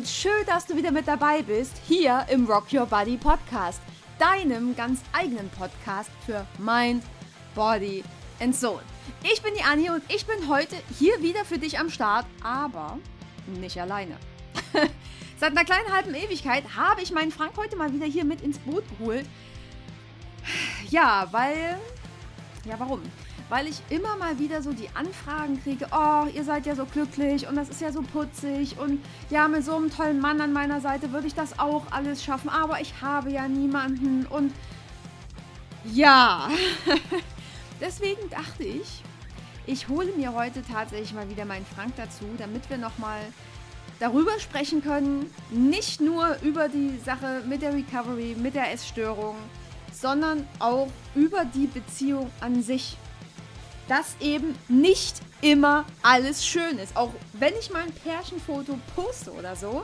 und schön, dass du wieder mit dabei bist, hier im Rock Your Body Podcast, deinem ganz eigenen Podcast für Mind, Body and Soul. Ich bin die Annie und ich bin heute hier wieder für dich am Start, aber nicht alleine. Seit einer kleinen halben Ewigkeit habe ich meinen Frank heute mal wieder hier mit ins Boot geholt. Ja, weil. Ja, warum? Weil ich immer mal wieder so die Anfragen kriege, oh, ihr seid ja so glücklich und das ist ja so putzig und ja, mit so einem tollen Mann an meiner Seite würde ich das auch alles schaffen, aber ich habe ja niemanden und ja, deswegen dachte ich, ich hole mir heute tatsächlich mal wieder meinen Frank dazu, damit wir nochmal darüber sprechen können, nicht nur über die Sache mit der Recovery, mit der Essstörung, sondern auch über die Beziehung an sich dass eben nicht immer alles schön ist. Auch wenn ich mal ein Pärchenfoto poste oder so.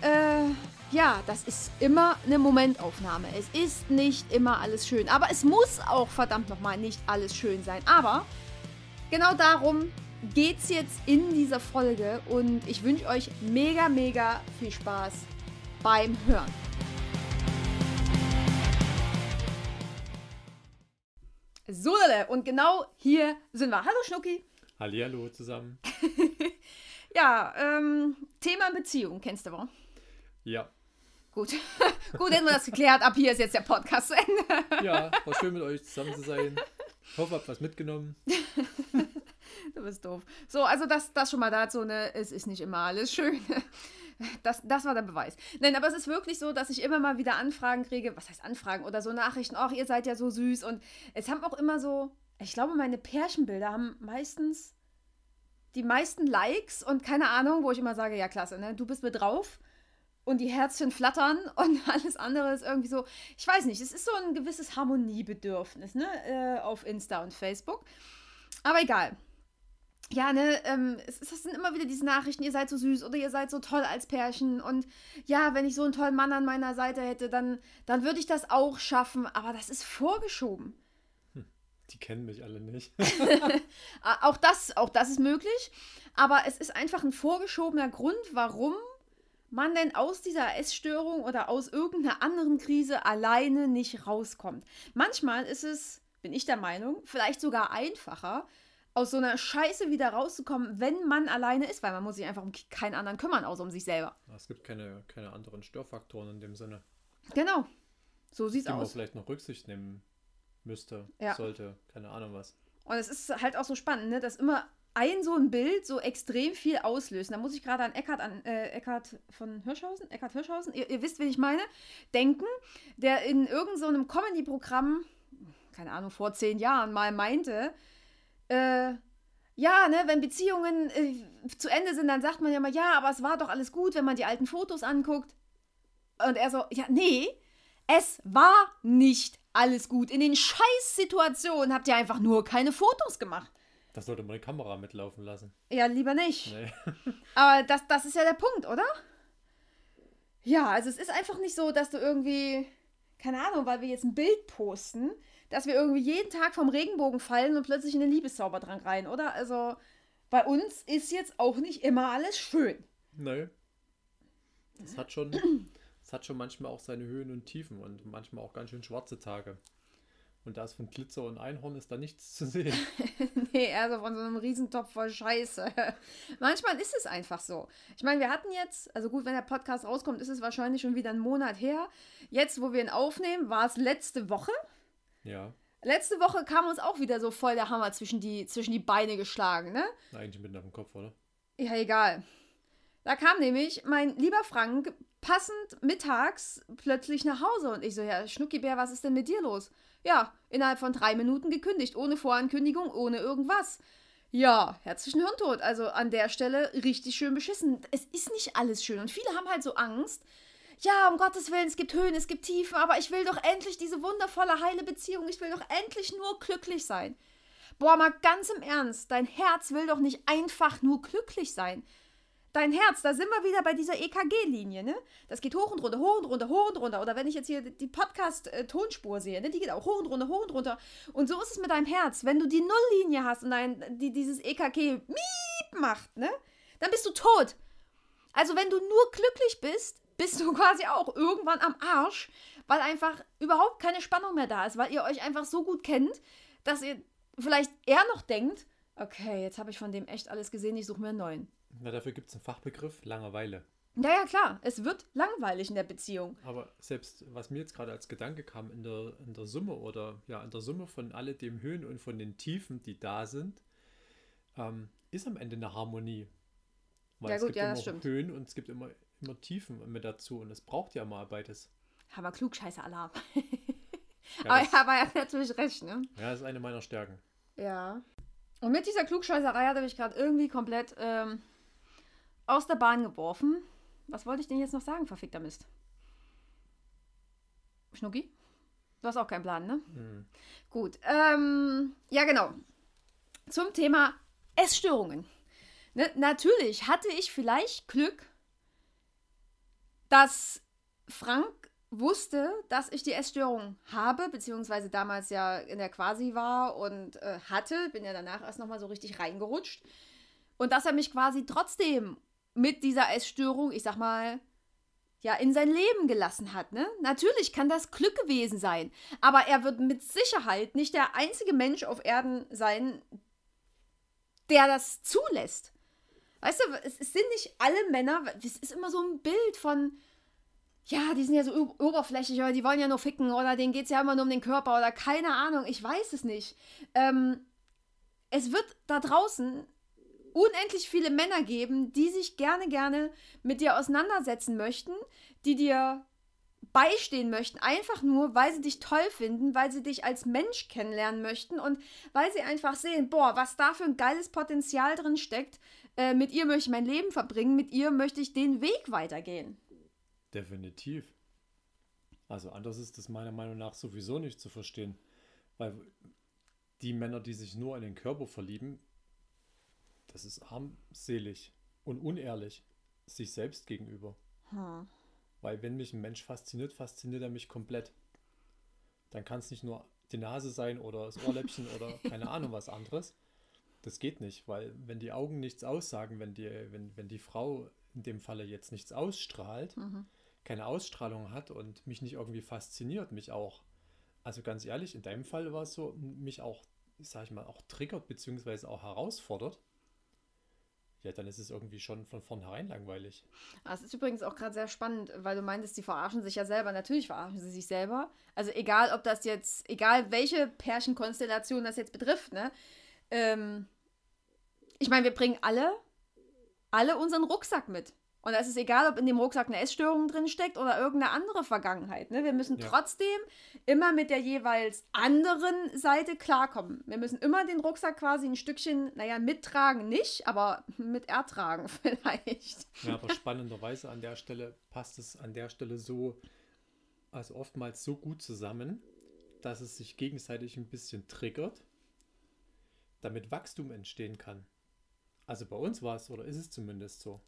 Äh, ja, das ist immer eine Momentaufnahme. Es ist nicht immer alles schön. Aber es muss auch verdammt nochmal nicht alles schön sein. Aber genau darum geht es jetzt in dieser Folge. Und ich wünsche euch mega, mega viel Spaß beim Hören. So, und genau hier sind wir. Hallo Schnucki. Hallihallo zusammen. ja, ähm, Thema Beziehung, kennst du wohl? Ja. Gut. Gut, hätten wir das geklärt. Ab hier ist jetzt der Podcast zu Ende. ja, war schön mit euch zusammen zu sein. Ich hoffe, ihr habt was mitgenommen. du bist doof. So, also das, das schon mal dazu, ne? Es ist nicht immer alles schön. Das, das war der Beweis. Nein, aber es ist wirklich so, dass ich immer mal wieder Anfragen kriege. Was heißt Anfragen? Oder so Nachrichten. Ach, ihr seid ja so süß. Und es haben auch immer so, ich glaube, meine Pärchenbilder haben meistens die meisten Likes und keine Ahnung, wo ich immer sage, ja, klasse, ne? Du bist mit drauf und die Herzchen flattern und alles andere ist irgendwie so, ich weiß nicht, es ist so ein gewisses Harmoniebedürfnis, ne? Äh, auf Insta und Facebook. Aber egal ja, ne, ähm, es, es sind immer wieder diese Nachrichten, ihr seid so süß oder ihr seid so toll als Pärchen und ja, wenn ich so einen tollen Mann an meiner Seite hätte, dann, dann würde ich das auch schaffen, aber das ist vorgeschoben. Hm, die kennen mich alle nicht. auch, das, auch das ist möglich, aber es ist einfach ein vorgeschobener Grund, warum man denn aus dieser Essstörung oder aus irgendeiner anderen Krise alleine nicht rauskommt. Manchmal ist es, bin ich der Meinung, vielleicht sogar einfacher, aus so einer Scheiße wieder rauszukommen, wenn man alleine ist, weil man muss sich einfach um keinen anderen kümmern, außer um sich selber. Es gibt keine, keine anderen Störfaktoren in dem Sinne. Genau. So sieht's die aus. man vielleicht noch Rücksicht nehmen müsste, ja. sollte, keine Ahnung was. Und es ist halt auch so spannend, ne, dass immer ein so ein Bild so extrem viel auslöst. Da muss ich gerade an Eckhard, an, äh, Eckhard von Hirschhausen, Eckhard Hirschhausen, ihr, ihr, wisst, wen ich meine, denken, der in irgendeinem so Comedy-Programm, keine Ahnung, vor zehn Jahren mal meinte, äh, ja, ne, wenn Beziehungen äh, zu Ende sind, dann sagt man ja mal, ja, aber es war doch alles gut, wenn man die alten Fotos anguckt. Und er so, ja, nee, es war nicht alles gut. In den Scheißsituationen habt ihr einfach nur keine Fotos gemacht. Das sollte man die Kamera mitlaufen lassen. Ja, lieber nicht. Nee. aber das, das ist ja der Punkt, oder? Ja, also es ist einfach nicht so, dass du irgendwie, keine Ahnung, weil wir jetzt ein Bild posten, dass wir irgendwie jeden Tag vom Regenbogen fallen und plötzlich in den Liebeszaubertrank rein, oder? Also bei uns ist jetzt auch nicht immer alles schön. Nö. Es hat schon, es hat schon manchmal auch seine Höhen und Tiefen und manchmal auch ganz schön schwarze Tage. Und da ist von Glitzer und Einhorn ist da nichts zu sehen. nee, also von so einem Riesentopf voll Scheiße. Manchmal ist es einfach so. Ich meine, wir hatten jetzt, also gut, wenn der Podcast rauskommt, ist es wahrscheinlich schon wieder ein Monat her. Jetzt, wo wir ihn aufnehmen, war es letzte Woche. Ja. Letzte Woche kam uns auch wieder so voll der Hammer zwischen die, zwischen die Beine geschlagen, ne? Eigentlich mitten auf dem Kopf, oder? Ja, egal. Da kam nämlich mein lieber Frank passend mittags plötzlich nach Hause und ich so, ja, Schnuckibär, was ist denn mit dir los? Ja, innerhalb von drei Minuten gekündigt, ohne Vorankündigung, ohne irgendwas. Ja, herzlichen Hirntod. Also an der Stelle richtig schön beschissen. Es ist nicht alles schön und viele haben halt so Angst, ja, um Gottes Willen, es gibt Höhen, es gibt Tiefen, aber ich will doch endlich diese wundervolle, heile Beziehung. Ich will doch endlich nur glücklich sein. Boah, mal ganz im Ernst, dein Herz will doch nicht einfach nur glücklich sein. Dein Herz, da sind wir wieder bei dieser EKG-Linie, ne? Das geht hoch und runter, hoch und runter, hoch und runter. Oder wenn ich jetzt hier die Podcast-Tonspur sehe, ne? Die geht auch hoch und runter, hoch und runter. Und so ist es mit deinem Herz. Wenn du die Nulllinie hast und dein, die, dieses EKG miep macht, ne? Dann bist du tot. Also wenn du nur glücklich bist, bist du quasi auch irgendwann am Arsch, weil einfach überhaupt keine Spannung mehr da ist, weil ihr euch einfach so gut kennt, dass ihr vielleicht eher noch denkt, okay, jetzt habe ich von dem echt alles gesehen, ich suche mir einen neuen. Na, dafür gibt es einen Fachbegriff, Langeweile. Ja, ja, klar, es wird langweilig in der Beziehung. Aber selbst, was mir jetzt gerade als Gedanke kam, in der, in der Summe oder ja, in der Summe von alledem Höhen und von den Tiefen, die da sind, ähm, ist am Ende eine Harmonie. Weil Ja, es gut, gibt ja, immer das stimmt. Höhen und es gibt immer, immer Tiefen mit dazu und es braucht ja mal beides. Aber Klugscheißer-Alarm. Ja, aber das, ja, aber er hat natürlich recht, ne? ja, das ist eine meiner Stärken. Ja. Und mit dieser Klugscheißerei hat er mich gerade irgendwie komplett ähm, aus der Bahn geworfen. Was wollte ich denn jetzt noch sagen, verfickter Mist? Schnucki? Du hast auch keinen Plan, ne? Hm. Gut. Ähm, ja, genau. Zum Thema Essstörungen. Ne, natürlich hatte ich vielleicht Glück, dass Frank wusste, dass ich die Essstörung habe, beziehungsweise damals ja in der Quasi war und äh, hatte, bin ja danach erst nochmal so richtig reingerutscht. Und dass er mich quasi trotzdem mit dieser Essstörung, ich sag mal, ja, in sein Leben gelassen hat, ne? Natürlich kann das Glück gewesen sein, aber er wird mit Sicherheit nicht der einzige Mensch auf Erden sein, der das zulässt. Weißt du, es, es sind nicht alle Männer, es ist immer so ein Bild von, ja, die sind ja so oberflächlich oder die wollen ja nur ficken oder denen geht es ja immer nur um den Körper oder keine Ahnung, ich weiß es nicht. Ähm, es wird da draußen unendlich viele Männer geben, die sich gerne, gerne mit dir auseinandersetzen möchten, die dir beistehen möchten, einfach nur, weil sie dich toll finden, weil sie dich als Mensch kennenlernen möchten und weil sie einfach sehen, boah, was da für ein geiles Potenzial drin steckt. Äh, mit ihr möchte ich mein Leben verbringen, mit ihr möchte ich den Weg weitergehen. Definitiv. Also anders ist das meiner Meinung nach sowieso nicht zu verstehen. Weil die Männer, die sich nur in den Körper verlieben, das ist armselig und unehrlich sich selbst gegenüber. Hm. Weil wenn mich ein Mensch fasziniert, fasziniert er mich komplett. Dann kann es nicht nur die Nase sein oder das Ohrläppchen oder keine Ahnung was anderes. Das geht nicht, weil wenn die Augen nichts aussagen, wenn die, wenn, wenn die Frau in dem Falle jetzt nichts ausstrahlt, Mhm. keine Ausstrahlung hat und mich nicht irgendwie fasziniert, mich auch, also ganz ehrlich, in deinem Fall war es so, mich auch, sag ich mal, auch triggert beziehungsweise auch herausfordert, ja, dann ist es irgendwie schon von vornherein langweilig. Das ist übrigens auch gerade sehr spannend, weil du meintest, die verarschen sich ja selber. Natürlich verarschen sie sich selber. Also egal, ob das jetzt, egal welche Pärchenkonstellation das jetzt betrifft, ne? Ähm, ich meine, wir bringen alle, alle unseren Rucksack mit. Und es ist egal, ob in dem Rucksack eine Essstörung drin steckt oder irgendeine andere Vergangenheit. Ne? Wir müssen Ja. trotzdem immer mit der jeweils anderen Seite klarkommen. Wir müssen immer den Rucksack quasi ein Stückchen, naja, mittragen nicht, aber mit ertragen vielleicht. Ja, aber spannenderweise an der Stelle passt es an der Stelle so, also oftmals so gut zusammen, dass es sich gegenseitig ein bisschen triggert, damit Wachstum entstehen kann. Also bei uns war es, oder ist es zumindest so.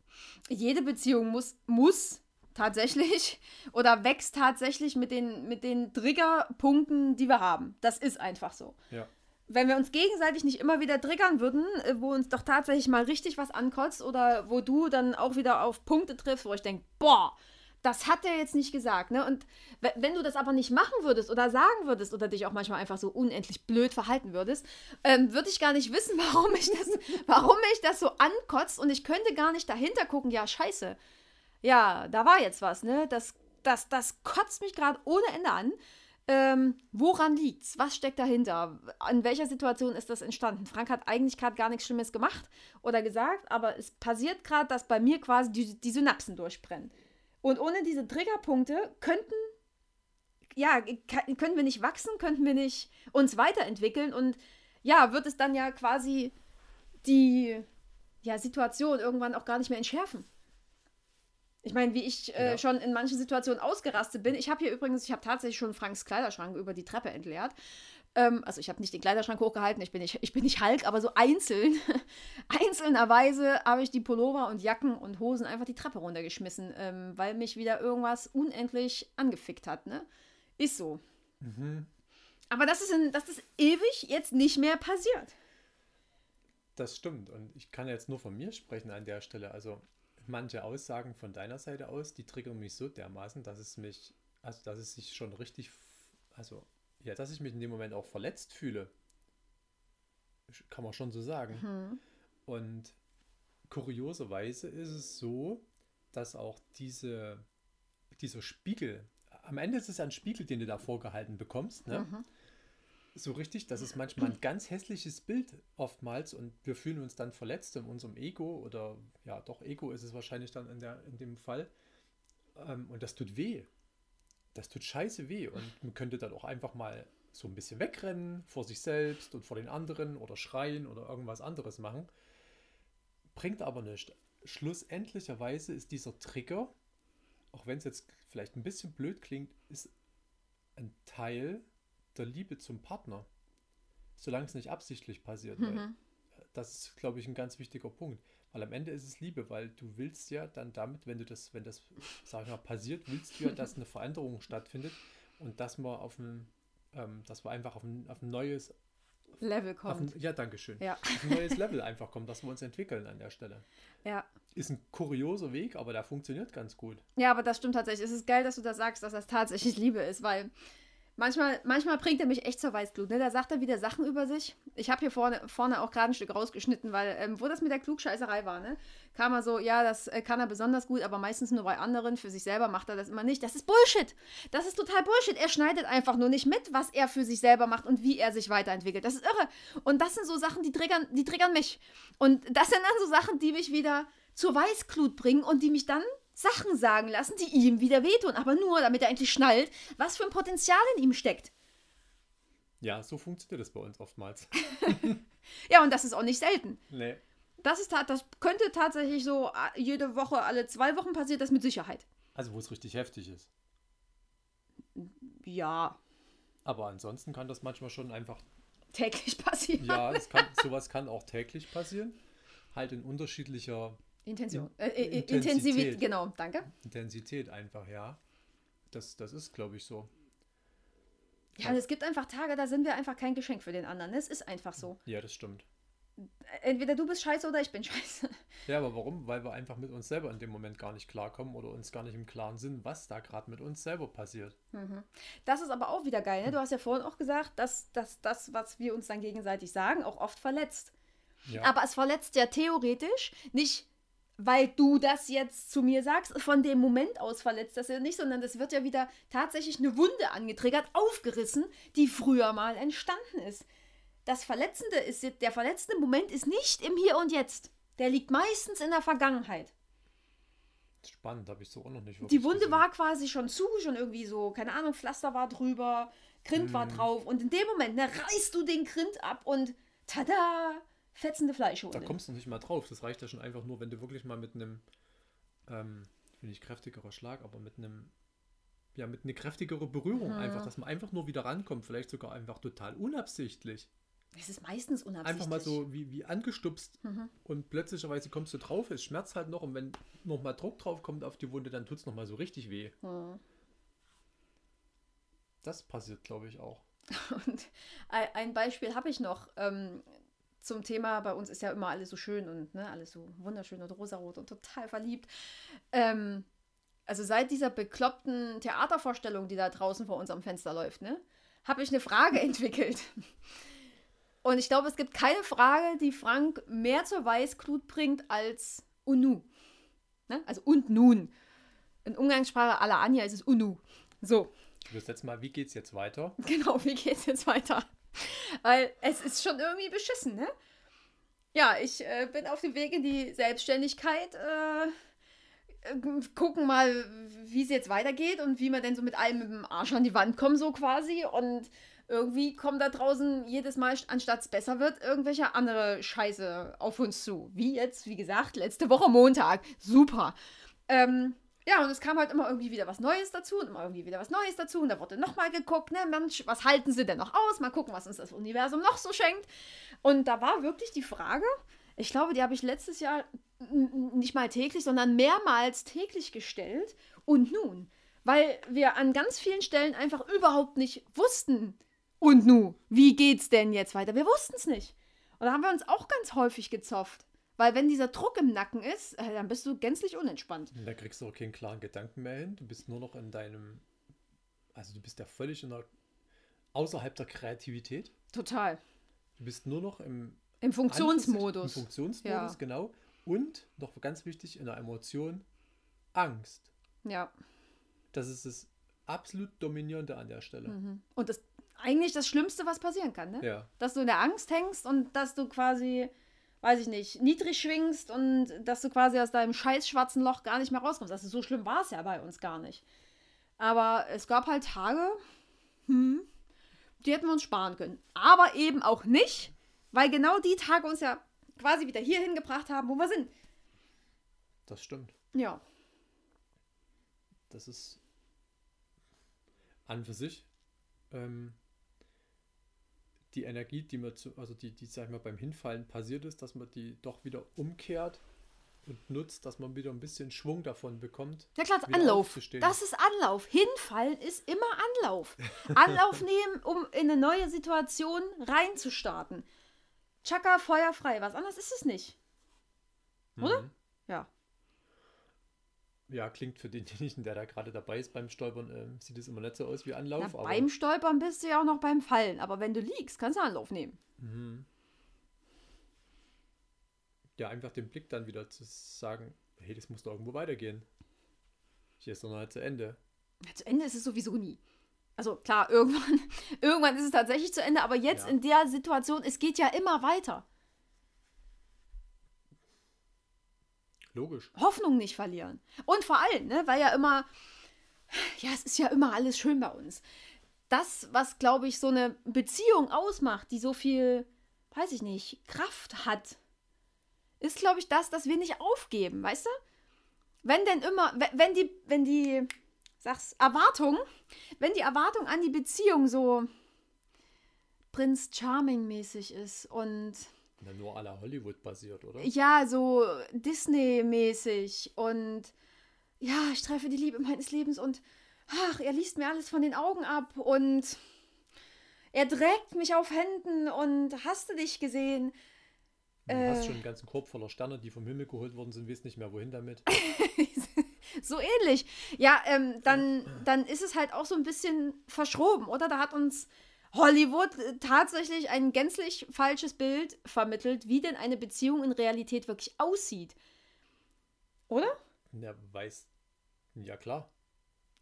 jede Beziehung muss, muss tatsächlich oder wächst tatsächlich mit den, mit den Triggerpunkten, die wir haben. Das ist einfach so. Ja. Wenn wir uns gegenseitig nicht immer wieder triggern würden, äh, wo uns doch tatsächlich mal richtig was ankotzt oder wo du dann auch wieder auf Punkte triffst, wo ich denke, boah, das hat er jetzt nicht gesagt. Ne? Und we- wenn du das aber nicht machen würdest oder sagen würdest oder dich auch manchmal einfach so unendlich blöd verhalten würdest, ähm, würde ich gar nicht wissen, warum ich das, warum mich das so ankotzt und ich könnte gar nicht dahinter gucken, ja, scheiße. Ja, da war jetzt was, ne? Das, das, das kotzt mich gerade ohne Ende an. Ähm, woran liegt's? Was steckt dahinter? In welcher Situation ist das entstanden? Frank hat eigentlich gerade gar nichts Schlimmes gemacht oder gesagt, aber es passiert gerade, dass bei mir quasi die, die Synapsen durchbrennen. Und ohne diese Triggerpunkte könnten, ja, könnten wir nicht wachsen, könnten wir nicht uns weiterentwickeln und ja, wird es dann ja quasi die ja, Situation irgendwann auch gar nicht mehr entschärfen. Ich meine, wie ich äh, Ja. schon in manchen Situationen ausgerastet bin. Ich habe hier übrigens, ich habe tatsächlich schon Franks Kleiderschrank über die Treppe entleert. Ähm, also ich habe nicht den Kleiderschrank hochgehalten, ich bin nicht, ich bin nicht Hulk, aber so einzeln, einzelnerweise habe ich die Pullover und Jacken und Hosen einfach die Treppe runtergeschmissen, ähm, weil mich wieder irgendwas unendlich angefickt hat. Ne? Ist so. Mhm. Aber das ist, in, das ist ewig jetzt nicht mehr passiert. Das stimmt. Und ich kann jetzt nur von mir sprechen an der Stelle. Also manche Aussagen von deiner Seite aus, die triggern mich so dermaßen, dass es mich, also dass es sich schon richtig, also ja, dass ich mich in dem Moment auch verletzt fühle. Kann man schon so sagen. Hm. Und kurioserweise ist es so, dass auch diese, dieser Spiegel, am Ende ist es ja ein Spiegel, den du da vorgehalten bekommst, ne? Mhm. So richtig, das ist manchmal ein ganz hässliches Bild oftmals und wir fühlen uns dann verletzt in unserem Ego oder ja, doch Ego ist es wahrscheinlich dann in, der, in dem Fall. Ähm, und das tut weh. Das tut scheiße weh und man könnte dann auch einfach mal so ein bisschen wegrennen vor sich selbst und vor den anderen oder schreien oder irgendwas anderes machen. Bringt aber nichts. Schlussendlicherweise ist dieser Trigger, auch wenn es jetzt vielleicht ein bisschen blöd klingt, ist ein Teil der Liebe zum Partner. Solange es nicht absichtlich passiert. Mhm. das ist, glaube ich, ein ganz wichtiger Punkt. Weil am Ende ist es Liebe, weil du willst ja dann damit, wenn du das, wenn das, sag ich mal, passiert, willst du ja, dass eine Veränderung stattfindet und dass man auf ein, ähm, dass wir einfach auf ein, auf ein neues, Level auf kommt. ein, ja, Dankeschön, Ja. auf ein neues Level einfach kommen, dass wir uns entwickeln an der Stelle. Ja. Ist ein kurioser Weg, aber der funktioniert ganz gut. Ja, aber das stimmt tatsächlich. Es ist geil, dass du das sagst, dass das tatsächlich Liebe ist, weil manchmal, manchmal bringt er mich echt zur Weißglut. Ne? Da sagt er wieder Sachen über sich. Ich habe hier vorne, vorne auch gerade ein Stück rausgeschnitten, weil, ähm, wo das mit der Klugscheißerei war, ne? kam er so, ja, das äh, kann er besonders gut, aber meistens nur bei anderen. Für sich selber macht er das immer nicht. Das ist Bullshit. Das ist total Bullshit. Er schneidet einfach nur nicht mit, was er für sich selber macht und wie er sich weiterentwickelt. Das ist irre. Und das sind so Sachen, die triggern, die triggern mich. Und das sind dann so Sachen, die mich wieder zur Weißglut bringen und die mich dann Sachen sagen lassen, die ihm wieder wehtun. Aber nur, damit er endlich schnallt, was für ein Potenzial in ihm steckt. Ja, so funktioniert es bei uns oftmals. Ja, und das ist auch nicht selten. Nee. Das, ist, das könnte tatsächlich so äh, jede Woche, alle zwei Wochen passiert das mit Sicherheit. Also wo es richtig heftig ist. Ja, Aber ansonsten kann das manchmal schon einfach täglich passieren. Ja, kann, sowas kann auch täglich passieren. Halt in unterschiedlicher Intention. Äh, äh, Intensität. Intensivität, genau, danke. Intensität einfach, ja. Das, das ist, glaube ich, so. Ja, und es gibt einfach Tage, da sind wir einfach kein Geschenk für den anderen. Es ist einfach so. Ja, das stimmt. Entweder du bist scheiße oder ich bin scheiße. Ja, aber warum? Weil wir einfach mit uns selber in dem Moment gar nicht klarkommen oder uns gar nicht im Klaren sind, was da gerade mit uns selber passiert. Das ist aber auch wieder geil, ne? Du hast ja vorhin auch gesagt, dass, dass das, was wir uns dann gegenseitig sagen, auch oft verletzt. Ja, Aber es verletzt ja theoretisch nicht, weil du das jetzt zu mir sagst, von dem Moment aus verletzt das ja nicht, sondern es wird ja wieder tatsächlich eine Wunde angetriggert, aufgerissen, die früher mal entstanden ist. Das Verletzende ist, der verletzende Moment ist nicht im Hier und Jetzt. Der liegt meistens in der Vergangenheit. spannend, habe ich so auch noch nicht Die Wunde gesehen. war quasi schon zu, schon irgendwie so, keine Ahnung, Pflaster war drüber, Grind war Mhm. drauf und in dem Moment ne, reißt du den Grind ab und tada, fetzende Da Fleischhoden. kommst du nicht mal drauf. Das reicht ja schon einfach nur, wenn du wirklich mal mit einem, ähm, ich will nicht kräftigerer Schlag, aber mit einem, ja, mit einer kräftigere Berührung Mhm. einfach, dass man einfach nur wieder rankommt. Vielleicht sogar einfach total unabsichtlich. Es ist meistens unabsichtlich. Einfach mal so wie, wie angestupst Mhm. und plötzlicherweise kommst du drauf, es schmerzt halt noch und wenn nochmal Druck drauf kommt auf die Wunde, dann tut es nochmal so richtig weh. Hm. Das passiert, glaube ich, auch. Und ein ein Beispiel habe ich noch ähm, zum Thema, bei uns ist ja immer alles so schön und ne, alles so wunderschön und rosarot und total verliebt. Ähm, also seit dieser bekloppten Theatervorstellung, die da draußen vor unserem Fenster läuft, ne, habe ich eine Frage entwickelt. Und ich glaube, es gibt keine Frage, die Frank mehr zur Weißglut bringt als Unu. Ne? Also und nun. In Umgangssprache aller Anja ist es Unu. So. Das letzte Mal, wie geht's jetzt weiter? Genau, wie geht's jetzt weiter? Weil es ist schon irgendwie beschissen, ne? Ja, ich äh, bin auf dem Weg in die Selbstständigkeit. Äh, äh, gucken mal, wie es jetzt weitergeht und wie wir denn so mit allem mit dem Arsch an die Wand kommen, so quasi. Und irgendwie kommen da draußen jedes Mal, anstatt es besser wird, irgendwelche andere Scheiße auf uns zu. Wie jetzt, wie gesagt, letzte Woche Montag. Super. Ähm, ja, und es kam halt immer irgendwie wieder was Neues dazu und immer irgendwie wieder was Neues dazu. Und da wurde nochmal geguckt, ne, Mensch, was halten sie denn noch aus? Mal gucken, was uns das Universum noch so schenkt. Und da war wirklich die Frage, ich glaube, die habe ich letztes Jahr nicht mal täglich, sondern mehrmals täglich gestellt. Und nun, weil wir an ganz vielen Stellen einfach überhaupt nicht wussten, und nu, wie geht's denn jetzt weiter? Wir wussten es nicht. Und da haben wir uns auch ganz häufig gezofft. Weil wenn dieser Druck im Nacken ist, äh, dann bist du gänzlich unentspannt. Da kriegst du auch keinen klaren Gedanken mehr hin. Du bist nur noch in deinem, also du bist ja völlig in der, außerhalb der Kreativität. Total. Du bist nur noch im Im Funktionsmodus. Im Funktionsmodus, Ja. genau. Und noch ganz wichtig, in der Emotion Angst. Ja. Das ist das absolut Dominierende an der Stelle. Mhm. Und das eigentlich das Schlimmste, was passieren kann, ne? Ja. Dass du in der Angst hängst und dass du quasi, weiß ich nicht, niedrig schwingst und dass du quasi aus deinem scheiß schwarzen Loch gar nicht mehr rauskommst. Also so schlimm war es ja bei uns gar nicht. Aber es gab halt Tage, hm, die hätten wir uns sparen können. Aber eben auch nicht, weil genau die Tage uns ja quasi wieder hier hingebracht haben, wo wir sind. Das stimmt. Ja. Das ist an für sich ähm, die Energie, die mir zu, also die, die, sag ich mal, beim Hinfallen passiert ist, dass man die doch wieder umkehrt und nutzt, dass man wieder ein bisschen Schwung davon bekommt. Ja klar, wieder Anlauf. Das ist Anlauf. Hinfallen ist immer Anlauf. Anlauf nehmen, um in eine neue Situation reinzustarten. Chaka, Feuer frei. Was anderes ist es nicht. oder? Mhm. Ja. Ja, klingt für denjenigen, der da gerade dabei ist beim Stolpern, ähm, sieht es immer nicht so aus wie Anlauf. Na, aber beim Stolpern bist du ja auch noch beim Fallen. Aber wenn du liegst, kannst du Anlauf nehmen. Mhm. Ja, einfach den Blick dann wieder zu sagen, hey, das muss doch irgendwo weitergehen. Hier ist doch noch nicht zu Ende. Ja, zu Ende ist es sowieso nie. Also klar, irgendwann, irgendwann ist es tatsächlich zu Ende, aber jetzt Ja. in der Situation, es geht ja immer weiter. Logisch. Hoffnung nicht verlieren. Und vor allem, ne, weil ja immer, ja, es ist ja immer alles schön bei uns. Das, was, glaube ich, so eine Beziehung ausmacht, die so viel, weiß ich nicht, Kraft hat, ist, glaube ich, das, dass wir nicht aufgeben, weißt du? Wenn denn immer, we- wenn die, wenn die, sag's, Erwartung, wenn die Erwartung an die Beziehung so Prinz Charming-mäßig ist und Na, nur la Hollywood basiert, oder? ja, so Disney-mäßig und ja, ich treffe die Liebe meines Lebens und ach, er liest mir alles von den Augen ab und er trägt mich auf Händen und hast du dich gesehen? Du hast äh. schon einen ganzen Korb voller Sterne, die vom Himmel geholt worden sind, weißt nicht mehr, wohin damit. so ähnlich. Ja, ähm, dann, dann ist es halt auch so ein bisschen verschroben, oder? Da hat uns Hollywood äh, tatsächlich ein gänzlich falsches Bild vermittelt, wie denn eine Beziehung in Realität wirklich aussieht. Oder? Ja, weiß. Ja, klar.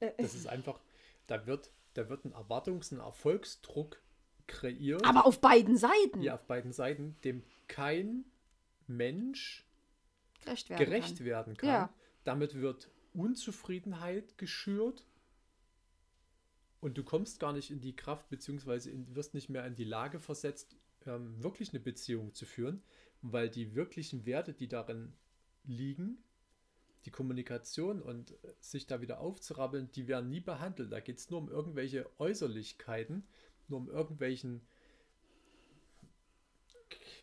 Äh, Das ist einfach, da wird, da wird ein Erwartungs-, ein Erfolgsdruck kreiert. aber auf beiden Seiten ja, auf beiden Seiten, dem kein Mensch gerecht werden gerecht kann. werden kann. Ja. Damit wird Unzufriedenheit geschürt und du kommst gar nicht in die Kraft, beziehungsweise in, wirst nicht mehr in die Lage versetzt, ähm, wirklich eine Beziehung zu führen, weil die wirklichen Werte, die darin liegen, die Kommunikation und äh, sich da wieder aufzurabbeln, die werden nie behandelt. Da geht es nur um irgendwelche Äußerlichkeiten, nur um irgendwelchen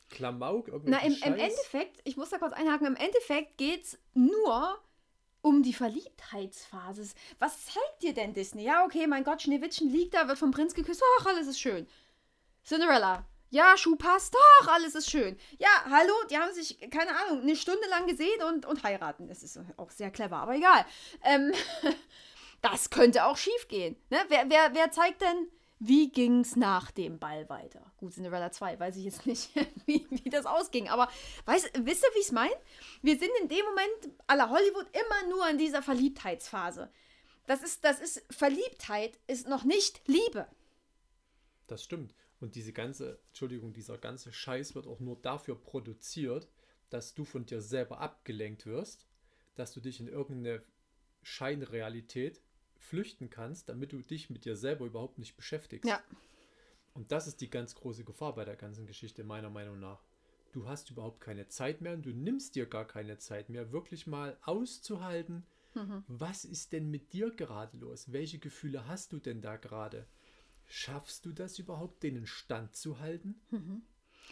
Klamauk, Na, irgendwelchen im, im Scheiß. Endeffekt, ich muss da kurz einhaken, im Endeffekt geht es nur um die Verliebtheitsphase. Was zeigt dir denn Disney? Ja, okay, mein Gott, Schneewittchen liegt da, wird vom Prinz geküsst. Ach, alles ist schön. Cinderella. Ja, Schuh passt. Ach, alles ist schön. Ja, hallo, die haben sich, keine Ahnung, eine Stunde lang gesehen und, und heiraten. Das ist auch sehr clever, aber egal. Ähm, das könnte auch schief gehen. Ne? Wer, wer, wer zeigt denn, wie ging es nach dem Ball weiter? Gut, Cinderella 2, weiß ich jetzt nicht, wie, wie das ausging. Aber weißt, wisst ihr, wie ich es meine? Wir sind in dem Moment aller Hollywood immer nur in dieser Verliebtheitsphase. Das ist, das ist, Verliebtheit ist noch nicht Liebe. Das stimmt. Und diese ganze, Entschuldigung, dieser ganze Scheiß wird auch nur dafür produziert, dass du von dir selber abgelenkt wirst, dass du dich in irgendeine Scheinrealität flüchten kannst, damit du dich mit dir selber überhaupt nicht beschäftigst. Ja. Und das ist die ganz große Gefahr bei der ganzen Geschichte, meiner Meinung nach. Du hast überhaupt keine Zeit mehr und du nimmst dir gar keine Zeit mehr, wirklich mal auszuhalten, was ist denn mit dir gerade los? Welche Gefühle hast du denn da gerade? Schaffst du das überhaupt, denen Stand zu halten?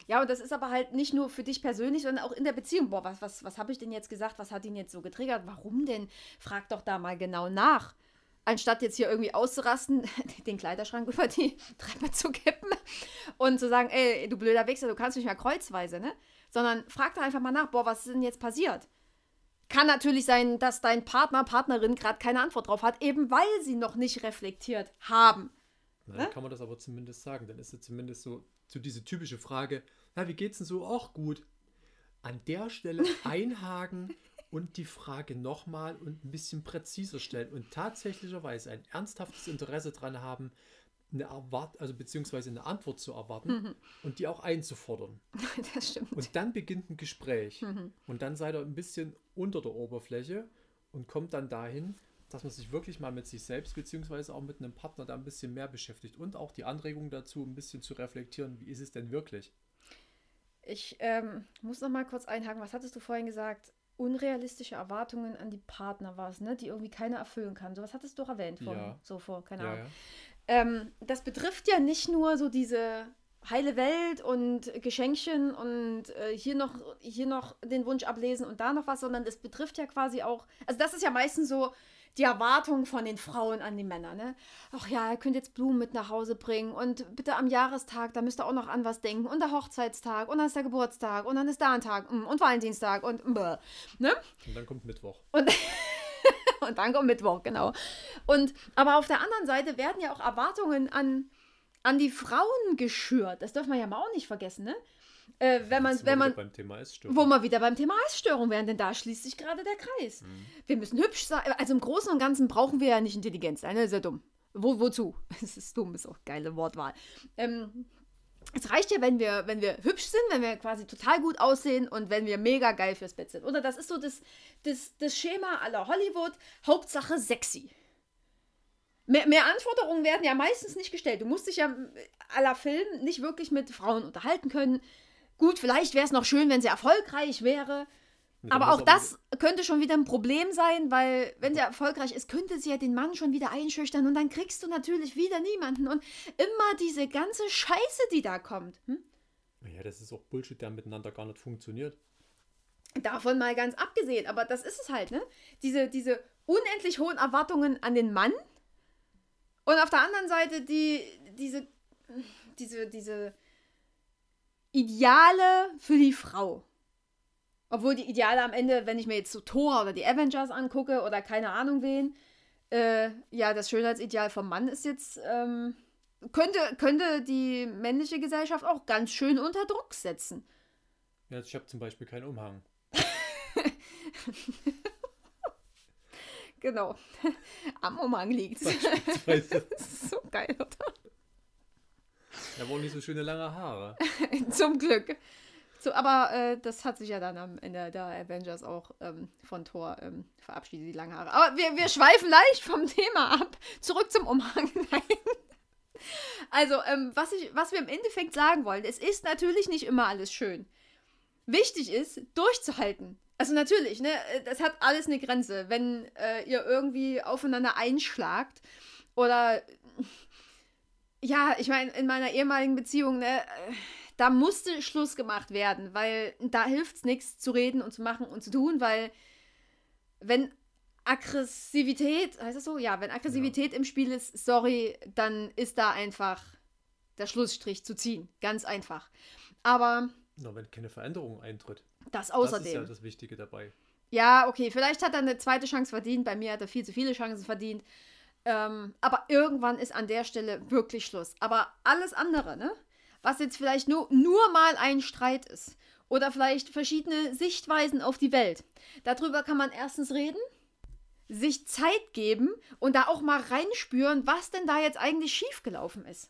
Ja, und das ist aber halt nicht nur für dich persönlich, sondern auch in der Beziehung. Boah, was, was, was habe ich denn jetzt gesagt? Was hat ihn jetzt so getriggert? Warum denn? Frag doch da mal genau nach. Anstatt jetzt hier irgendwie auszurasten, den Kleiderschrank über die Treppe zu kippen und zu sagen, ey, du blöder Wichser, du kannst nicht mehr kreuzweise, ne? sondern frag da einfach mal nach, boah, was ist denn jetzt passiert? Kann natürlich sein, dass dein Partner, Partnerin gerade keine Antwort drauf hat, eben weil sie noch nicht reflektiert haben. Na, dann kann man das aber zumindest sagen. Dann ist es zumindest so, so diese typische Frage, na, wie geht's denn so? Auch gut. An der Stelle einhaken und die Frage nochmal und ein bisschen präziser stellen und tatsächlicherweise ein ernsthaftes Interesse daran haben, eine Erwart also beziehungsweise eine Antwort zu erwarten Mhm. und die auch einzufordern. Das stimmt. Und dann beginnt ein Gespräch. Mhm. Und dann seid ihr ein bisschen unter der Oberfläche und kommt dann dahin, dass man sich wirklich mal mit sich selbst beziehungsweise auch mit einem Partner da ein bisschen mehr beschäftigt und auch die Anregung dazu, ein bisschen zu reflektieren, wie ist es denn wirklich? Ich ähm, muss noch mal kurz einhaken. Was hattest du vorhin gesagt? Unrealistische Erwartungen an die Partner war es, ne? Die irgendwie keiner erfüllen kann. So was hattest du doch erwähnt vorhin. Ja. So vor, keine Ahnung. ja. Ähm, das betrifft ja nicht nur so diese heile Welt und Geschenkchen und äh, hier, noch, hier noch den Wunsch ablesen und da noch was, sondern es betrifft ja quasi auch, also das ist ja meistens so die Erwartung von den Frauen an die Männer, ne? Ach ja, ihr könnt jetzt Blumen mit nach Hause bringen und bitte am Jahrestag, da müsst ihr auch noch an was denken und der Hochzeitstag und dann ist der Geburtstag und dann ist da ein Tag mm, und Valentinstag und bäh, ne? Und dann kommt Mittwoch. Und, und dann kommt Mittwoch, genau. Und aber auf der anderen Seite werden ja auch Erwartungen an, an die Frauen geschürt. Das darf man ja mal auch nicht vergessen, ne? Äh, wenn man, wenn man, beim Thema Essstörung. wo wir wieder beim Thema Essstörung wären, denn da schließt sich gerade der Kreis. Mhm. Wir müssen hübsch sein. Also im Großen und Ganzen brauchen wir ja nicht intelligent sein, ne? Das ist ja dumm. Wo, wozu? Es ist dumm, ist auch geile Wortwahl. Ähm, es reicht ja, wenn wir, wenn wir hübsch sind, wenn wir quasi total gut aussehen und wenn wir mega geil fürs Bett sind. Oder das ist so das, das, das Schema aller Hollywood. Hauptsache sexy. Mehr, mehr Anforderungen werden ja meistens nicht gestellt. Du musst dich ja aller Film nicht wirklich mit Frauen unterhalten können. Gut, vielleicht wäre es noch schön, wenn sie erfolgreich wäre. Dann Aber auch das könnte schon wieder ein Problem sein, weil wenn sie erfolgreich ist, könnte sie ja den Mann schon wieder einschüchtern und dann kriegst du natürlich wieder niemanden. Und immer diese ganze Scheiße, die da kommt. Hm? Ja, das ist auch Bullshit, der miteinander gar nicht funktioniert. Davon mal ganz abgesehen, aber das ist es halt, ne? Diese, diese unendlich hohen Erwartungen an den Mann und auf der anderen Seite die, diese, diese, diese Ideale für die Frau. Obwohl die Ideale am Ende, wenn ich mir jetzt so Thor oder die Avengers angucke oder keine Ahnung wen, äh, ja, das Schönheitsideal vom Mann ist jetzt, ähm, könnte, könnte die männliche Gesellschaft auch ganz schön unter Druck setzen. Ja, also ich habe zum Beispiel keinen Umhang. Genau. Am Umhang liegt Beispielsweise. So geil, oder? Er hat auch nicht so schöne lange Haare. Zum Glück. So, aber äh, das hat sich ja dann am Ende der Avengers auch ähm, von Thor ähm, verabschiedet, die langen Haare. Aber wir, wir schweifen leicht vom Thema ab. Zurück zum Umhang. Nein. Also, ähm, was, ich, was wir im Endeffekt sagen wollen, es ist natürlich nicht immer alles schön. Wichtig ist, durchzuhalten. Also natürlich, ne, das hat alles eine Grenze. Wenn äh, ihr irgendwie aufeinander einschlagt oder ja, ich meine, in meiner ehemaligen Beziehung, ne, äh, da musste Schluss gemacht werden, weil da hilft es nichts zu reden und zu machen und zu tun, weil wenn Aggressivität, heißt das so? Ja, wenn Aggressivität im Spiel ist, sorry, dann ist da einfach der Schlussstrich zu ziehen. Ganz einfach. Aber Na, wenn keine Veränderung eintritt. das Das ist außerdem. ja das Wichtige dabei. Ja, okay, vielleicht hat er eine zweite Chance verdient. Bei mir hat er viel zu viele Chancen verdient. Ähm, aber irgendwann ist an der Stelle wirklich Schluss. Aber alles andere, ne? Was jetzt vielleicht nur, nur mal ein Streit ist. Oder vielleicht verschiedene Sichtweisen auf die Welt. Darüber kann man erstens reden, sich Zeit geben und da auch mal reinspüren, was denn da jetzt eigentlich schiefgelaufen ist.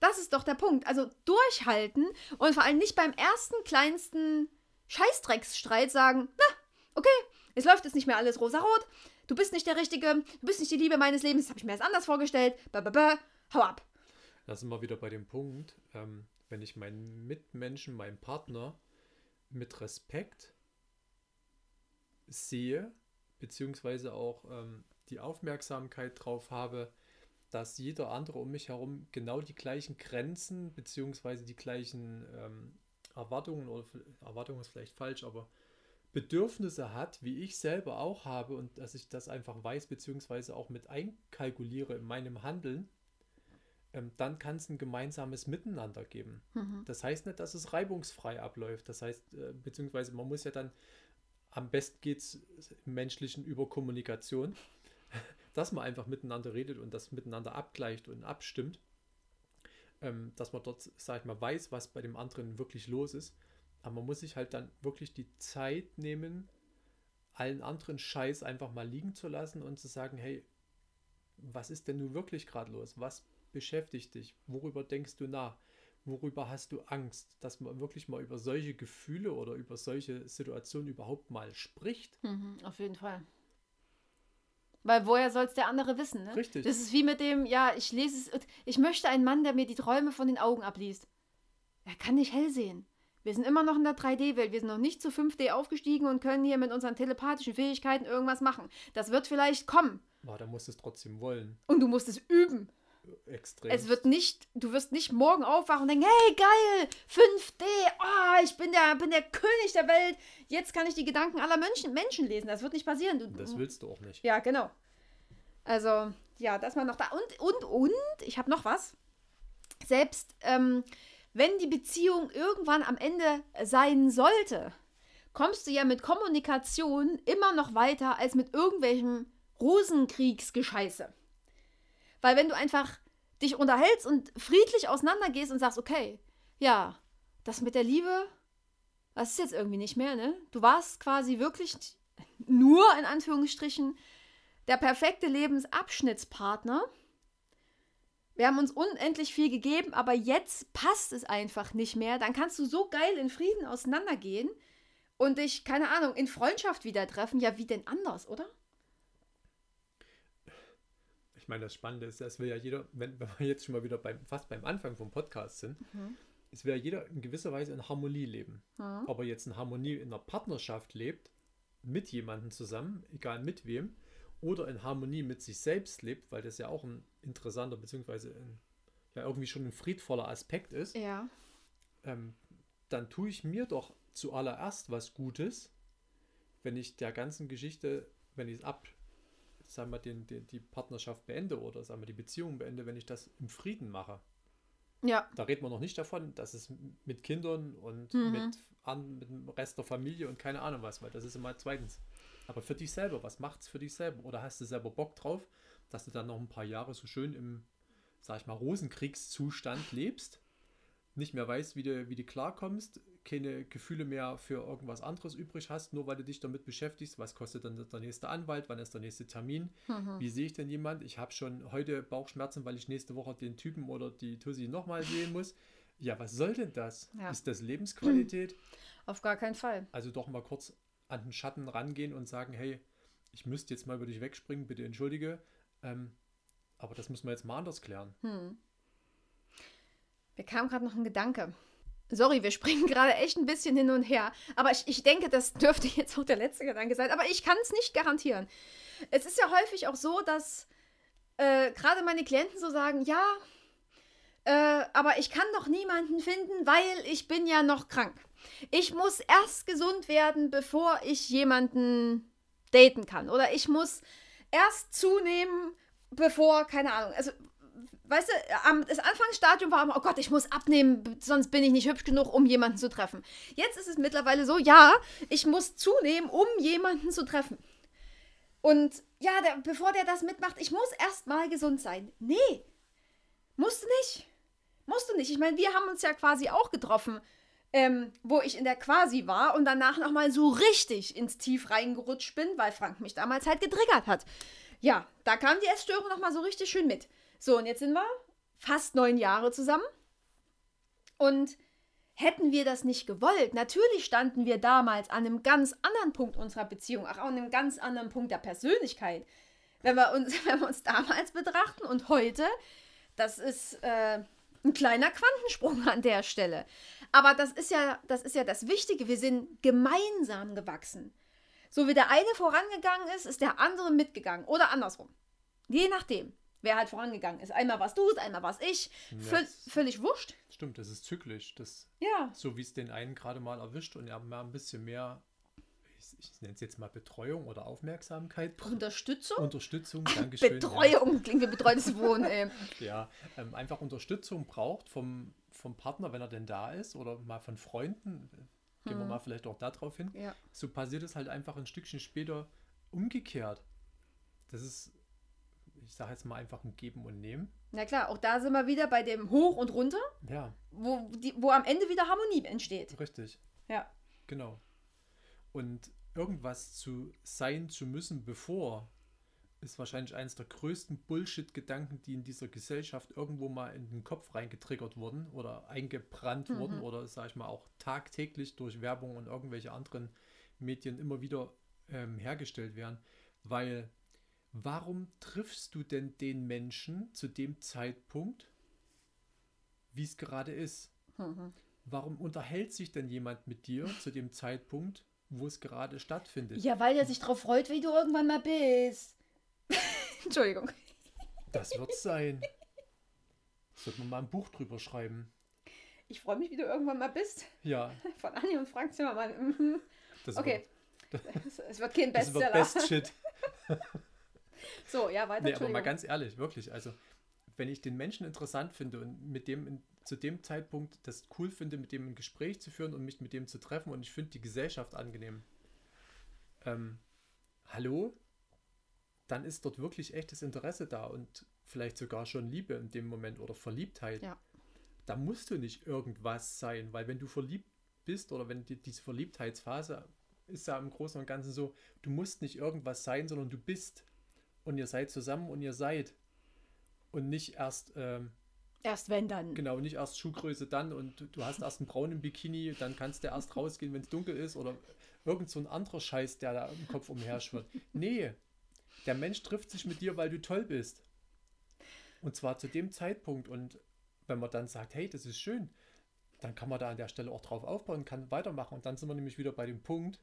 Das ist doch der Punkt. Also durchhalten und vor allem nicht beim ersten kleinsten Scheißdrecksstreit sagen, na, okay, es läuft jetzt nicht mehr alles rosarot, du bist nicht der Richtige, du bist nicht die Liebe meines Lebens, das habe ich mir erst anders vorgestellt, bäh, hau ab. Da sind wir wieder bei dem Punkt, ähm, wenn ich meinen Mitmenschen, meinen Partner mit Respekt sehe, beziehungsweise auch ähm, die Aufmerksamkeit drauf habe, dass jeder andere um mich herum genau die gleichen Grenzen, beziehungsweise die gleichen ähm, Erwartungen, oder Erwartungen ist vielleicht falsch, aber Bedürfnisse hat, wie ich selber auch habe und dass ich das einfach weiß, beziehungsweise auch mit einkalkuliere in meinem Handeln, ähm, dann kann es ein gemeinsames Miteinander geben. Mhm. Das heißt nicht, dass es reibungsfrei abläuft. Das heißt, äh, beziehungsweise man muss ja dann, am besten geht es im Menschlichen über Kommunikation, dass man einfach miteinander redet und das miteinander abgleicht und abstimmt. Ähm, dass man dort, sag ich mal, weiß, was bei dem anderen wirklich los ist. Aber man muss sich halt dann wirklich die Zeit nehmen, allen anderen Scheiß einfach mal liegen zu lassen und zu sagen, hey, was ist denn nun wirklich gerade los? Was beschäftigt dich? Worüber denkst du nach? Worüber hast du Angst? Dass man wirklich mal über solche Gefühle oder über solche Situationen überhaupt mal spricht. Mhm, auf jeden Fall. Weil woher soll es der andere wissen, ne? Richtig. Das ist wie mit dem, ja, ich lese es, ich möchte einen Mann, der mir die Träume von den Augen abliest. Er kann nicht hell sehen. Wir sind immer noch in der 3D-Welt. Wir sind noch nicht zu 5D aufgestiegen und können hier mit unseren telepathischen Fähigkeiten irgendwas machen. Das wird vielleicht kommen. Aber da musst du es trotzdem wollen. Und du musst es üben. Extrem. Es wird nicht, du wirst nicht morgen aufwachen und denken, hey, geil, 5D, ah, ich bin der, bin der König der Welt. Jetzt kann ich die Gedanken aller Menschen, Menschen lesen. Das wird nicht passieren. Du, das willst du auch nicht. ja, genau. Also, ja, das mal noch da. Und, und, und, ich habe noch was. Selbst ähm, wenn die Beziehung irgendwann am Ende sein sollte, kommst du ja mit Kommunikation immer noch weiter als mit irgendwelchem Rosenkriegsgescheiße. Weil wenn du einfach dich unterhältst und friedlich auseinandergehst und sagst, okay, ja, das mit der Liebe, das ist jetzt irgendwie nicht mehr, ne? Du warst quasi wirklich nur in Anführungsstrichen der perfekte Lebensabschnittspartner. Wir haben uns unendlich viel gegeben, aber jetzt passt es einfach nicht mehr. Dann kannst du so geil in Frieden auseinandergehen und dich, keine Ahnung, in Freundschaft wieder treffen. Ja, wie denn anders, oder? Ich meine, das Spannende ist, dass wir ja jeder, wenn, wenn wir jetzt schon mal wieder beim, fast beim Anfang vom Podcast sind, Mhm. es will ja jeder in gewisser Weise in Harmonie leben. Mhm. Ob er jetzt in Harmonie in einer Partnerschaft lebt, mit jemandem zusammen, egal mit wem, oder in Harmonie mit sich selbst lebt, weil das ja auch ein interessanter, beziehungsweise ein, ja irgendwie schon ein friedvoller Aspekt ist, Ja. ähm, dann tue ich mir doch zuallererst was Gutes, wenn ich der ganzen Geschichte, wenn ich es ab, sagen wir, den, den, die Partnerschaft beende oder sagen wir, die Beziehung beende, wenn ich das im Frieden mache. Ja. Da reden wir noch nicht davon, dass es mit Kindern und Mhm. mit, an, mit dem Rest der Familie und keine Ahnung was, weil das ist immer zweitens. Aber für dich selber, was macht's für dich selber? Oder hast du selber Bock drauf, dass du dann noch ein paar Jahre so schön im, sag ich mal, Rosenkriegszustand lebst, nicht mehr weißt, wie du, wie du klarkommst, keine Gefühle mehr für irgendwas anderes übrig hast, nur weil du dich damit beschäftigst, was kostet dann der nächste Anwalt, wann ist der nächste Termin, Mhm. wie sehe ich denn jemand? Ich habe schon heute Bauchschmerzen, weil ich nächste Woche den Typen oder die Tussi nochmal sehen muss. Ja, was soll denn das? Ja. Ist das Lebensqualität? Auf gar keinen Fall. Also doch mal kurz an den Schatten rangehen und sagen, hey, ich müsste jetzt mal über dich wegspringen, bitte entschuldige. Ähm, aber das müssen wir jetzt mal anders klären. Hm. Mir kam gerade noch ein Gedanke. Sorry, wir springen gerade echt ein bisschen hin und her. Aber ich, ich denke, das dürfte jetzt auch der letzte Gedanke sein. Aber ich kann es nicht garantieren. Es ist ja häufig auch so, dass äh, gerade meine Klienten so sagen, ja, äh, aber ich kann doch niemanden finden, weil ich bin ja noch krank. Ich muss erst gesund werden, bevor ich jemanden daten kann. Oder ich muss erst zunehmen, bevor, keine Ahnung. Also, weißt du, am, das Anfangsstadium war immer, oh Gott, ich muss abnehmen, sonst bin ich nicht hübsch genug, um jemanden zu treffen. Jetzt ist es mittlerweile so, ja, ich muss zunehmen, um jemanden zu treffen. Und ja, der, bevor der das mitmacht, ich muss erst mal gesund sein. Nee, musst du nicht. Musst du nicht. Ich meine, wir haben uns ja quasi auch getroffen, ähm, wo ich in der Quasi war und danach nochmal so richtig ins Tief reingerutscht bin, weil Frank mich damals halt getriggert hat. Ja, da kam die Essstörung nochmal so richtig schön mit. So, und jetzt sind wir fast neun Jahre zusammen. Und hätten wir das nicht gewollt, natürlich standen wir damals an einem ganz anderen Punkt unserer Beziehung, auch an einem ganz anderen Punkt der Persönlichkeit. Wenn wir uns, wenn wir uns damals betrachten und heute, das ist äh, ein kleiner Quantensprung an der Stelle. Aber das ist ja, das ist ja das Wichtige. Wir sind gemeinsam gewachsen. So wie der eine vorangegangen ist, ist der andere mitgegangen. Oder andersrum. Je nachdem, wer halt vorangegangen ist. Einmal was du, einmal was ich. Völ das- völlig wurscht. Stimmt, das ist zyklisch. Das, Ja. so wie es den einen gerade mal erwischt und er mal ein bisschen mehr, ich nenne es jetzt mal Betreuung oder Aufmerksamkeit. Unterstützung? Unterstützung, Dankeschön. Betreuung, klingt wie betreutes Wohnen, ey. Ja, ähm, einfach Unterstützung braucht vom, vom Partner, wenn er denn da ist, oder mal von Freunden. Gehen wir mal vielleicht auch darauf hin. Ja. So passiert es halt einfach ein Stückchen später umgekehrt. Das ist, ich sage jetzt mal einfach ein Geben und Nehmen. Na klar, auch da sind wir wieder bei dem Hoch und Runter, Ja, wo, die, wo am Ende wieder Harmonie entsteht. richtig. Ja. Genau. Und irgendwas zu sein zu müssen, bevor, ist wahrscheinlich eines der größten Bullshit-Gedanken, die in dieser Gesellschaft irgendwo mal in den Kopf reingetriggert wurden oder eingebrannt wurden oder, sag ich mal, auch tagtäglich durch Werbung und irgendwelche anderen Medien immer wieder ähm, hergestellt werden. Weil, warum triffst du denn den Menschen zu dem Zeitpunkt, wie es gerade ist? Warum unterhält sich denn jemand mit dir zu dem Zeitpunkt, wo es gerade stattfindet? Ja, weil er sich drauf freut, wie du irgendwann mal bist. Entschuldigung. Das wird sein. Sollte man mal ein Buch drüber schreiben. Ich freue mich, wie du irgendwann mal bist. Ja, Von Anni und Frank Zimmermann. Mhm. das Okay. Es, es wird kein wird, das wird Bestseller. Best Shit. So, ja, weiter. Nee, aber mal ganz ehrlich, wirklich. Also, wenn ich den Menschen interessant finde und mit dem in, zu dem Zeitpunkt das cool finde, mit dem ein Gespräch zu führen und mich mit dem zu treffen und ich finde die Gesellschaft angenehm. Ähm, hallo? Dann ist dort wirklich echtes Interesse da und vielleicht sogar schon Liebe in dem Moment oder Verliebtheit. Ja. Da musst du nicht irgendwas sein, weil wenn du verliebt bist oder wenn die, diese Verliebtheitsphase ist ja im Großen und Ganzen so, du musst nicht irgendwas sein, sondern du bist und ihr seid zusammen und ihr seid und nicht erst ähm, Erst wenn dann. genau nicht erst Schuhgröße dann und du- du hast erst einen braunen Bikini, dann kannst du erst rausgehen, wenn es dunkel ist oder irgend so ein anderer Scheiß, der da im Kopf umherschwirrt. Nee, der Mensch trifft sich mit dir, weil du toll bist. Und zwar zu dem Zeitpunkt und wenn man dann sagt, hey, das ist schön, dann kann man da an der Stelle auch drauf aufbauen, kann weitermachen und dann sind wir nämlich wieder bei dem Punkt,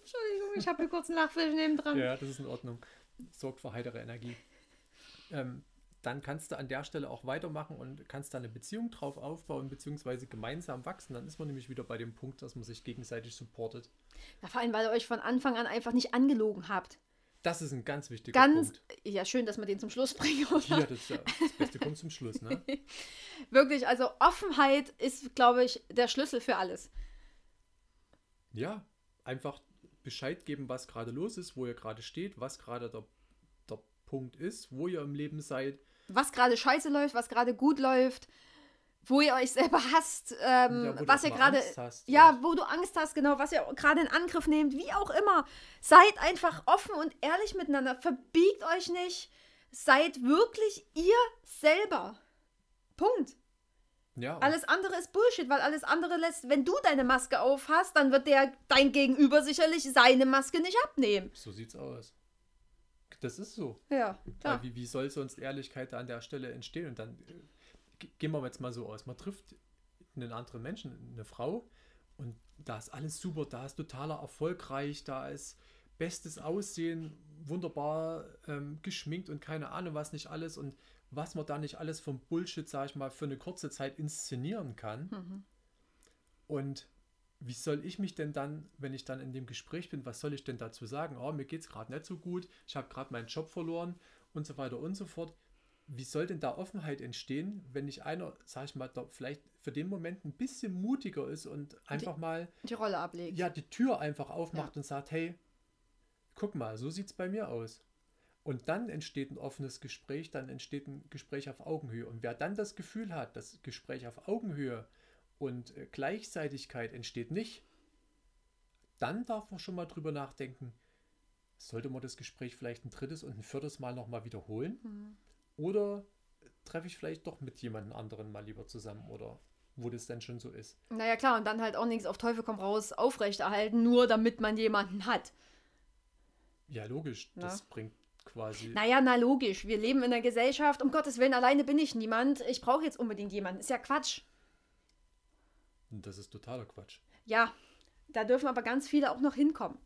Entschuldigung, ich habe hier kurz einen Lachfilm neben dran. Ja, das ist in Ordnung. Sorgt für heitere Energie. Ähm, dann kannst du an der Stelle auch weitermachen und kannst da eine Beziehung drauf aufbauen, beziehungsweise gemeinsam wachsen. Dann ist man nämlich wieder bei dem Punkt, dass man sich gegenseitig supportet. Na, vor allem, weil ihr euch von Anfang an einfach nicht angelogen habt. Das ist ein ganz wichtiger Ganz, Punkt. ja, schön, dass wir den zum Schluss bringen, oder? Hier, das, ja, das Beste kommt zum Schluss, ne? Wirklich, also Offenheit ist, glaube ich, der Schlüssel für alles. Ja, einfach Bescheid geben, was gerade los ist, wo ihr gerade steht, was gerade der, der Punkt ist, wo ihr im Leben seid. Was gerade scheiße läuft, was gerade gut läuft, wo ihr euch selber hasst, ähm, Ja, was ihr gerade. Ja, wo du Angst hast, genau, was ihr gerade in Angriff nehmt, wie auch immer. Seid einfach offen und ehrlich miteinander. Verbiegt euch nicht. Seid wirklich ihr selber. Punkt. Ja, Alles andere ist Bullshit, weil alles andere lässt, wenn du deine Maske auf hast, dann wird der dein Gegenüber sicherlich seine Maske nicht abnehmen. so sieht's aus. Das ist so. Ja, Weil klar. wie, wie soll sonst Ehrlichkeit da an der Stelle entstehen? Und dann äh, ge- gehen wir jetzt mal so aus. Man trifft einen anderen Menschen, eine Frau, und da ist alles super, da ist totaler erfolgreich, da ist bestes Aussehen, wunderbar ähm, geschminkt und keine Ahnung was nicht alles. Und was man da nicht alles vom Bullshit, sag ich mal, für eine kurze Zeit inszenieren kann. Und wie soll ich mich denn dann, wenn ich dann in dem Gespräch bin, was soll ich denn dazu sagen? Oh, mir geht es gerade nicht so gut, ich habe gerade meinen Job verloren und so weiter und so fort. Wie soll denn da Offenheit entstehen, wenn nicht einer, sag ich mal, da vielleicht für den Moment ein bisschen mutiger ist und einfach mal Die Rolle ablegen. ja, die Tür einfach aufmacht Ja. und sagt, hey, guck mal, so sieht es bei mir aus. Und dann entsteht ein offenes Gespräch, dann entsteht ein Gespräch auf Augenhöhe. Und wer dann das Gefühl hat, das Gespräch auf Augenhöhe und äh, Gleichzeitigkeit entsteht nicht, dann darf man schon mal drüber nachdenken, sollte man das Gespräch vielleicht ein drittes und ein viertes Mal nochmal wiederholen? Mhm. Oder treffe ich vielleicht doch mit jemandem anderen mal lieber zusammen oder wo das denn schon so ist? Naja, klar, und dann halt auch nichts auf Teufel komm raus aufrechterhalten, nur damit man jemanden hat. Ja, logisch, Ja. das bringt quasi. Naja, na logisch. Wir leben in einer Gesellschaft. Um Gottes Willen, alleine bin ich niemand. Ich brauche jetzt unbedingt jemanden. Ist ja Quatsch. Das ist totaler Quatsch. Ja, da dürfen aber ganz viele auch noch hinkommen.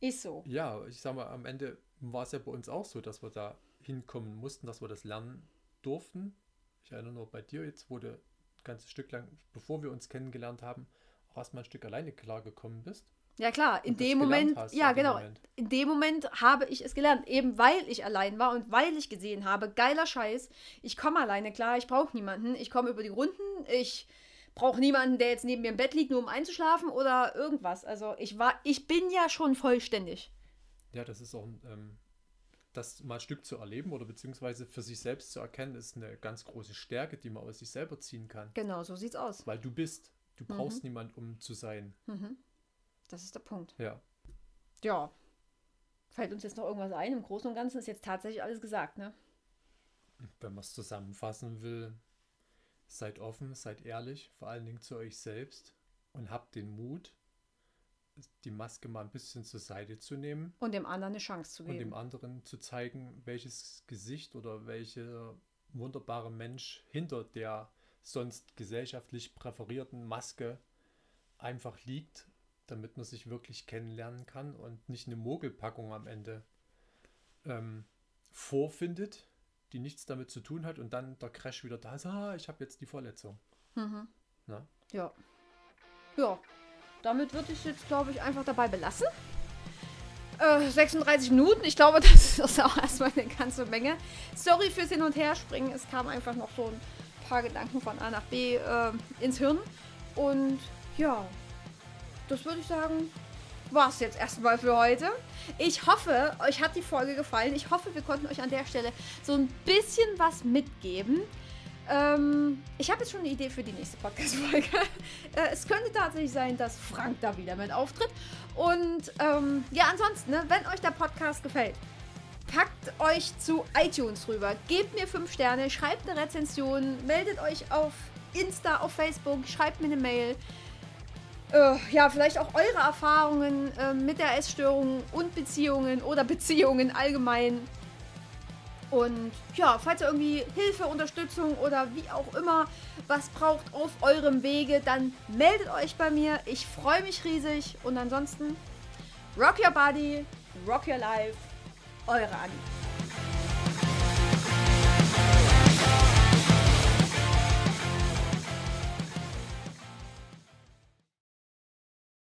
Ist so. Ja, ich sag mal, am Ende war es ja bei uns auch so, dass wir da hinkommen mussten, dass wir das lernen durften. Ich erinnere nur bei dir jetzt, wo du ein ganzes Stück lang, bevor wir uns kennengelernt haben, auch erstmal ein Stück alleine klargekommen bist. Ja klar, in dem Moment, hast ja in genau, Moment. in dem Moment habe ich es gelernt, eben weil ich allein war und weil ich gesehen habe, geiler Scheiß, ich komme alleine klar, ich brauche niemanden, ich komme über die Runden, ich brauche niemanden, der jetzt neben mir im Bett liegt, nur um einzuschlafen oder irgendwas. Also ich war, ich bin ja schon vollständig. Ja, das ist auch ein, ähm, das mal ein Stück zu erleben oder beziehungsweise für sich selbst zu erkennen, ist eine ganz große Stärke, die man aus sich selber ziehen kann. Genau, so sieht's aus. Weil du bist. Du brauchst niemand, um zu sein. Mhm. Das ist der Punkt. Ja. Ja. Fällt uns jetzt noch irgendwas ein? Im Großen und Ganzen ist jetzt tatsächlich alles gesagt, ne? Wenn man es zusammenfassen will, seid offen, seid ehrlich, vor allen Dingen zu euch selbst und habt den Mut, die Maske mal ein bisschen zur Seite zu nehmen Und dem anderen eine Chance zu und geben. dem anderen zu zeigen, welches Gesicht oder welcher wunderbare Mensch hinter der sonst gesellschaftlich präferierten Maske einfach liegt, damit man sich wirklich kennenlernen kann und nicht eine Mogelpackung am Ende ähm, vorfindet, die nichts damit zu tun hat und dann der Crash wieder da ist, ah, ich habe jetzt die Verletzung. Mhm. Na? Ja. Ja. Damit würde ich jetzt, glaube ich, einfach dabei belassen. Äh, 36 Minuten. Ich glaube, das ist auch erstmal eine ganze Menge. Sorry fürs Hin- und Herspringen. Es kam einfach noch so ein paar Gedanken von A nach B äh, ins Hirn. Und ja, das würde ich sagen, war es jetzt erstmal für heute. Ich hoffe, euch hat die Folge gefallen. Ich hoffe, wir konnten euch an der Stelle so ein bisschen was mitgeben. Ähm, ich habe jetzt schon eine Idee für die nächste Podcast-Folge. äh, es könnte tatsächlich sein, dass Frank da wieder mit auftritt. Und ähm, ja, ansonsten, ne, wenn euch der Podcast gefällt, packt euch zu iTunes rüber, gebt mir 5 Sterne, schreibt eine Rezension, meldet euch auf Insta, auf Facebook, schreibt mir eine Mail. Äh, ja, vielleicht auch eure Erfahrungen äh, mit der Essstörung und Beziehungen oder Beziehungen allgemein. Und ja, falls ihr irgendwie Hilfe, Unterstützung oder wie auch immer was braucht auf eurem Wege, dann meldet euch bei mir. Ich freue mich riesig. Und ansonsten, rock your body, rock your life. Eure Anni.